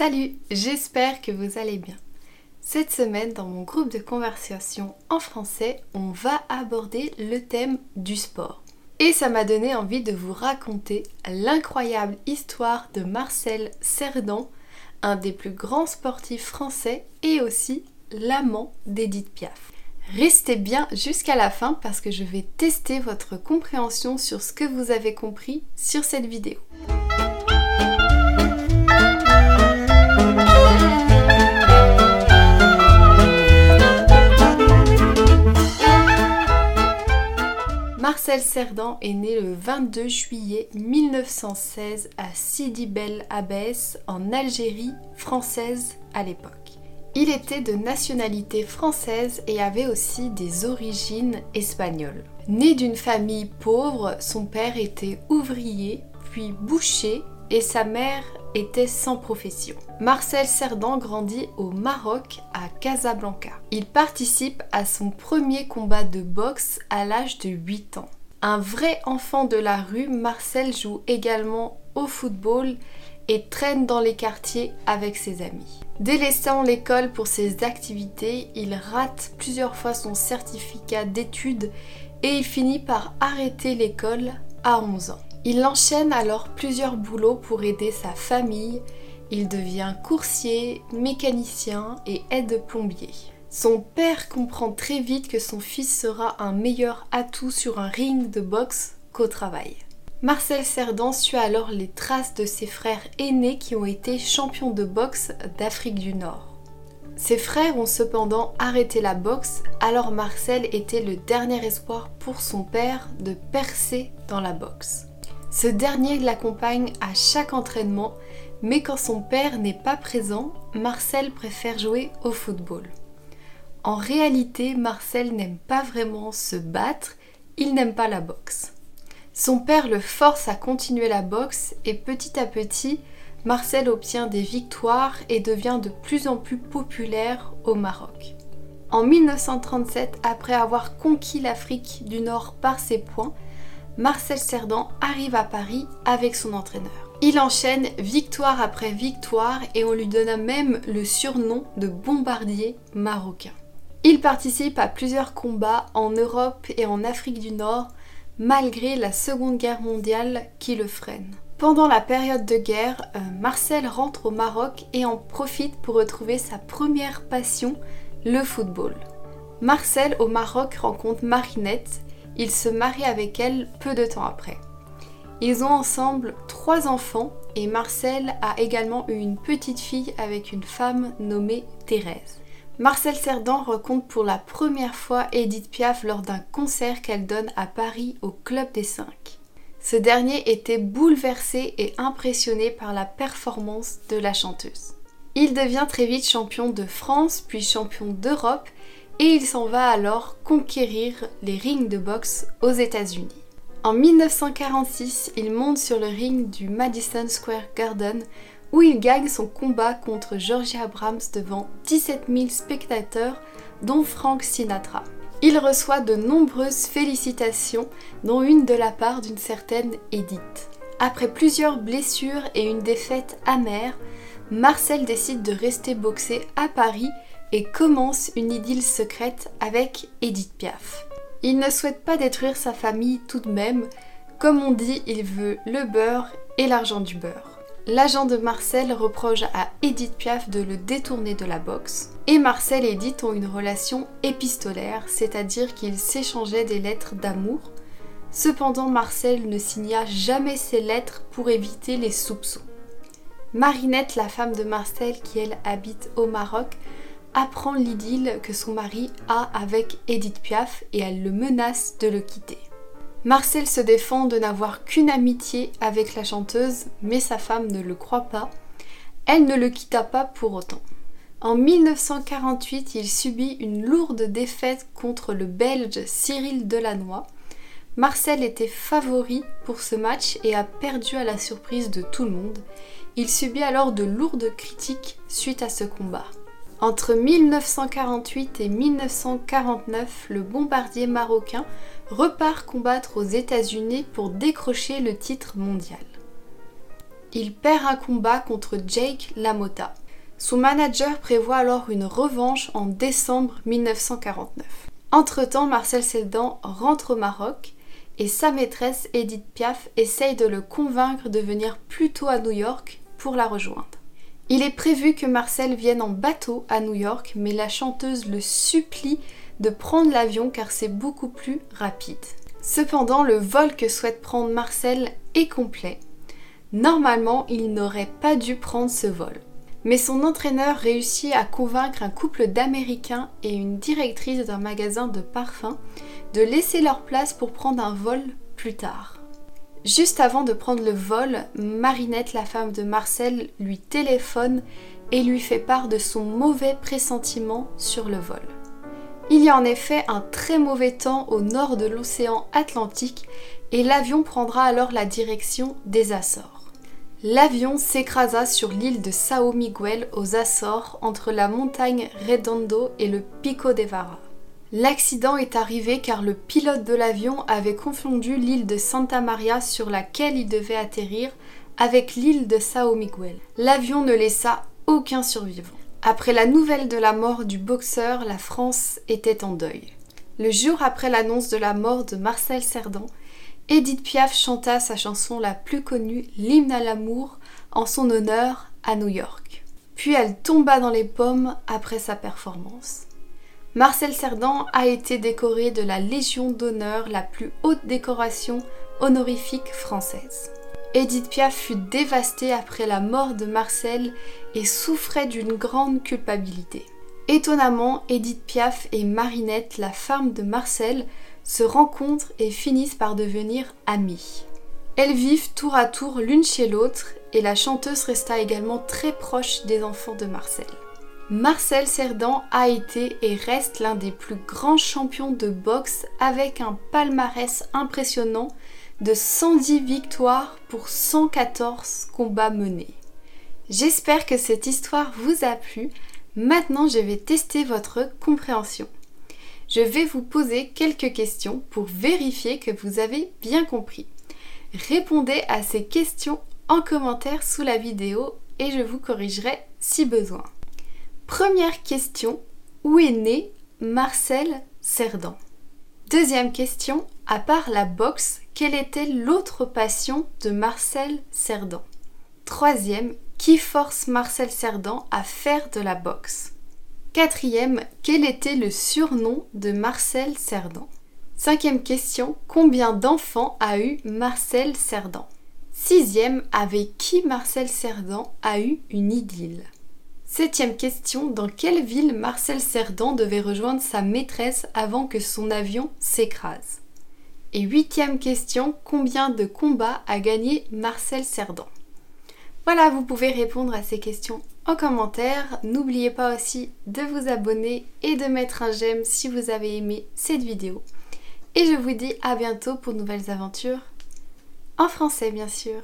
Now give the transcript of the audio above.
Salut, j'espère que vous allez bien. Cette semaine, dans mon groupe de conversation en français, on va aborder le thème du sport. Et ça m'a donné envie de vous raconter l'incroyable histoire de Marcel Cerdan, un des plus grands sportifs français et aussi l'amant d'Edith Piaf. Restez bien jusqu'à la fin parce que je vais tester votre compréhension sur ce que vous avez compris sur cette vidéo. Marcel Cerdan est né le 22 juillet 1916 à Sidi Bel Abbès en Algérie française à l'époque. Il était de nationalité française et avait aussi des origines espagnoles. Né d'une famille pauvre, son père était ouvrier, puis boucher et sa mère était sans profession. Marcel Cerdan grandit au Maroc à Casablanca. Il participe à son premier combat de boxe à l'âge de 8 ans. Un vrai enfant de la rue, Marcel joue également au football et traîne dans les quartiers avec ses amis. Délaissant l'école pour ses activités, il rate plusieurs fois son certificat d'études et il finit par arrêter l'école à 11 ans. Il enchaîne alors plusieurs boulots pour aider sa famille. Il devient coursier, mécanicien et aide-plombier. Son père comprend très vite que son fils sera un meilleur atout sur un ring de boxe qu'au travail. Marcel Cerdan suit alors les traces de ses frères aînés qui ont été champions de boxe d'Afrique du Nord. Ses frères ont cependant arrêté la boxe, alors Marcel était le dernier espoir pour son père de percer dans la boxe. Ce dernier l'accompagne à chaque entraînement, mais quand son père n'est pas présent, Marcel préfère jouer au football. En réalité, Marcel n'aime pas vraiment se battre, il n'aime pas la boxe. Son père le force à continuer la boxe et petit à petit, Marcel obtient des victoires et devient de plus en plus populaire au Maroc. En 1937, après avoir conquis l'Afrique du Nord par ses points, Marcel Cerdan arrive à Paris avec son entraîneur. Il enchaîne victoire après victoire et on lui donna même le surnom de bombardier marocain. Il participe à plusieurs combats en Europe et en Afrique du Nord malgré la Seconde Guerre mondiale qui le freine. Pendant la période de guerre, euh, Marcel rentre au Maroc et en profite pour retrouver sa première passion, le football. Marcel au Maroc rencontre Marinette il se marie avec elle peu de temps après. Ils ont ensemble trois enfants et Marcel a également eu une petite fille avec une femme nommée Thérèse. Marcel Cerdan rencontre pour la première fois Edith Piaf lors d'un concert qu'elle donne à Paris au Club des Cinq. Ce dernier était bouleversé et impressionné par la performance de la chanteuse. Il devient très vite champion de France puis champion d'Europe et il s'en va alors conquérir les rings de boxe aux États-Unis. En 1946, il monte sur le ring du Madison Square Garden où il gagne son combat contre Georgie Abrams devant 17 000 spectateurs, dont Frank Sinatra. Il reçoit de nombreuses félicitations, dont une de la part d'une certaine Edith. Après plusieurs blessures et une défaite amère, Marcel décide de rester boxer à Paris et commence une idylle secrète avec Edith Piaf. Il ne souhaite pas détruire sa famille tout de même, comme on dit, il veut le beurre et l'argent du beurre. L'agent de Marcel reproche à Edith Piaf de le détourner de la boxe. Et Marcel et Edith ont une relation épistolaire, c'est-à-dire qu'ils s'échangeaient des lettres d'amour. Cependant, Marcel ne signa jamais ces lettres pour éviter les soupçons. Marinette, la femme de Marcel qui elle habite au Maroc, apprend l'idylle que son mari a avec Edith Piaf et elle le menace de le quitter. Marcel se défend de n'avoir qu'une amitié avec la chanteuse, mais sa femme ne le croit pas. Elle ne le quitta pas pour autant. En 1948, il subit une lourde défaite contre le Belge Cyril Delannoy. Marcel était favori pour ce match et a perdu à la surprise de tout le monde. Il subit alors de lourdes critiques suite à ce combat. Entre 1948 et 1949, le bombardier marocain repart combattre aux États-Unis pour décrocher le titre mondial. il perd un combat contre Jake LaMotta. Son manager prévoit alors une revanche en décembre 1949. Entre-temps, Marcel Cerdan rentre au Maroc et sa maîtresse Edith Piaf essaye de le convaincre de venir plus tôt à New York pour la rejoindre. Il est prévu que Marcel vienne en bateau à New York, mais la chanteuse le supplie de prendre l'avion car c'est beaucoup plus rapide. Cependant, le vol que souhaite prendre Marcel est complet. Normalement, il n'aurait pas dû prendre ce vol. Mais son entraîneur réussit à convaincre un couple d'Américains et une directrice d'un magasin de parfums de laisser leur place pour prendre un vol plus tard. Juste avant de prendre le vol, Marinette, la femme de Marcel, lui téléphone et lui fait part de son mauvais pressentiment sur le vol. Il y a en effet un très mauvais temps au nord de l'océan Atlantique et l'avion prendra alors la direction des Açores. L'avion s'écrasa sur l'île de Sao Miguel aux Açores entre la montagne Redondo et le Pico de Vara. L'accident est arrivé car le pilote de l'avion avait confondu l'île de Santa Maria sur laquelle il devait atterrir avec l'île de Sao Miguel. L'avion ne laissa aucun survivant. Après la nouvelle de la mort du boxeur, la France était en deuil. Le jour après l'annonce de la mort de Marcel Cerdan, Edith Piaf chanta sa chanson la plus connue, l'hymne à l'amour, en son honneur à New York. Puis elle tomba dans les pommes après sa performance. Marcel Cerdan a été décoré de la Légion d'honneur, la plus haute décoration honorifique française. Edith Piaf fut dévastée après la mort de Marcel et souffrait d'une grande culpabilité. Étonnamment, Edith Piaf et Marinette, la femme de Marcel, se rencontrent et finissent par devenir amies. Elles vivent tour à tour l'une chez l'autre et la chanteuse resta également très proche des enfants de Marcel. Marcel Cerdan a été et reste l'un des plus grands champions de boxe avec un palmarès impressionnant de 110 victoires pour 114 combats menés. J'espère que cette histoire vous a plu. Maintenant, je vais tester votre compréhension. Je vais vous poser quelques questions pour vérifier que vous avez bien compris. Répondez à ces questions en commentaire sous la vidéo et je vous corrigerai si besoin. Première question, où est né Marcel Cerdan? Deuxième question, à part la boxe, quelle était l'autre passion de Marcel Cerdan? Troisième, qui force Marcel Cerdan à faire de la boxe? Quatrième, quel était le surnom de Marcel Cerdan? Cinquième question, combien d'enfants a eu Marcel Cerdan? Sixième, avec qui Marcel Cerdan a eu une idylle? Septième question, dans quelle ville Marcel Cerdan devait rejoindre sa maîtresse avant que son avion s'écrase? Et huitième question, combien de combats a gagné Marcel Cerdan? Voilà, vous pouvez répondre à ces questions en commentaire. N'oubliez pas aussi de vous abonner et de mettre un j'aime si vous avez aimé cette vidéo. Et je vous dis à bientôt pour nouvelles aventures, en français bien sûr.